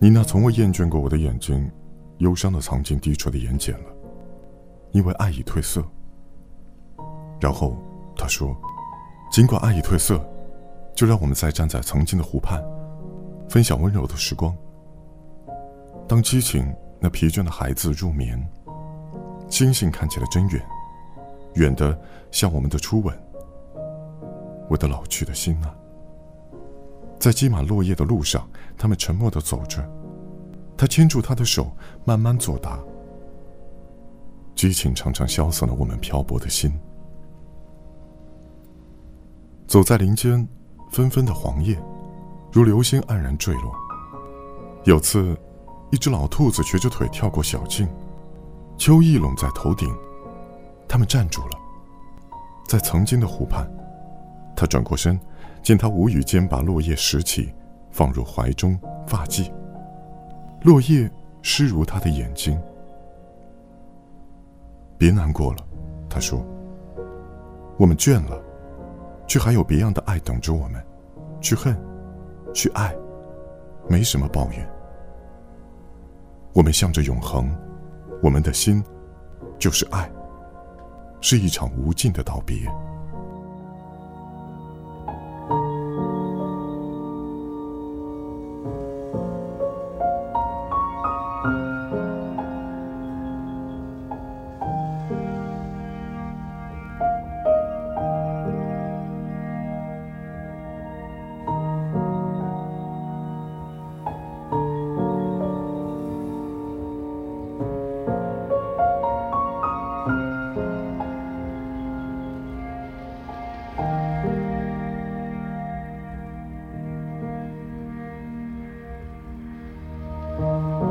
妮娜从未厌倦过我的眼睛，忧伤的藏进低垂的眼睑了，因为爱已褪色。然后她说：“尽管爱已褪色，就让我们再站在曾经的湖畔，分享温柔的时光。当激情那疲倦的孩子入眠，星星看起来真远，远的像我们的初吻。我的老去的心啊。”在积满落叶的路上，他们沉默的走着。他牵住她的手，慢慢作答。激情常常消散了我们漂泊的心。走在林间，纷纷的黄叶，如流星黯然坠落。有次，一只老兔子瘸着腿跳过小径，秋意拢在头顶。他们站住了，在曾经的湖畔。他转过身。见他无语间把落叶拾起，放入怀中发髻。落叶湿如他的眼睛。别难过了，他说。我们倦了，却还有别样的爱等着我们，去恨，去爱，没什么抱怨。我们向着永恒，我们的心，就是爱，是一场无尽的道别。Música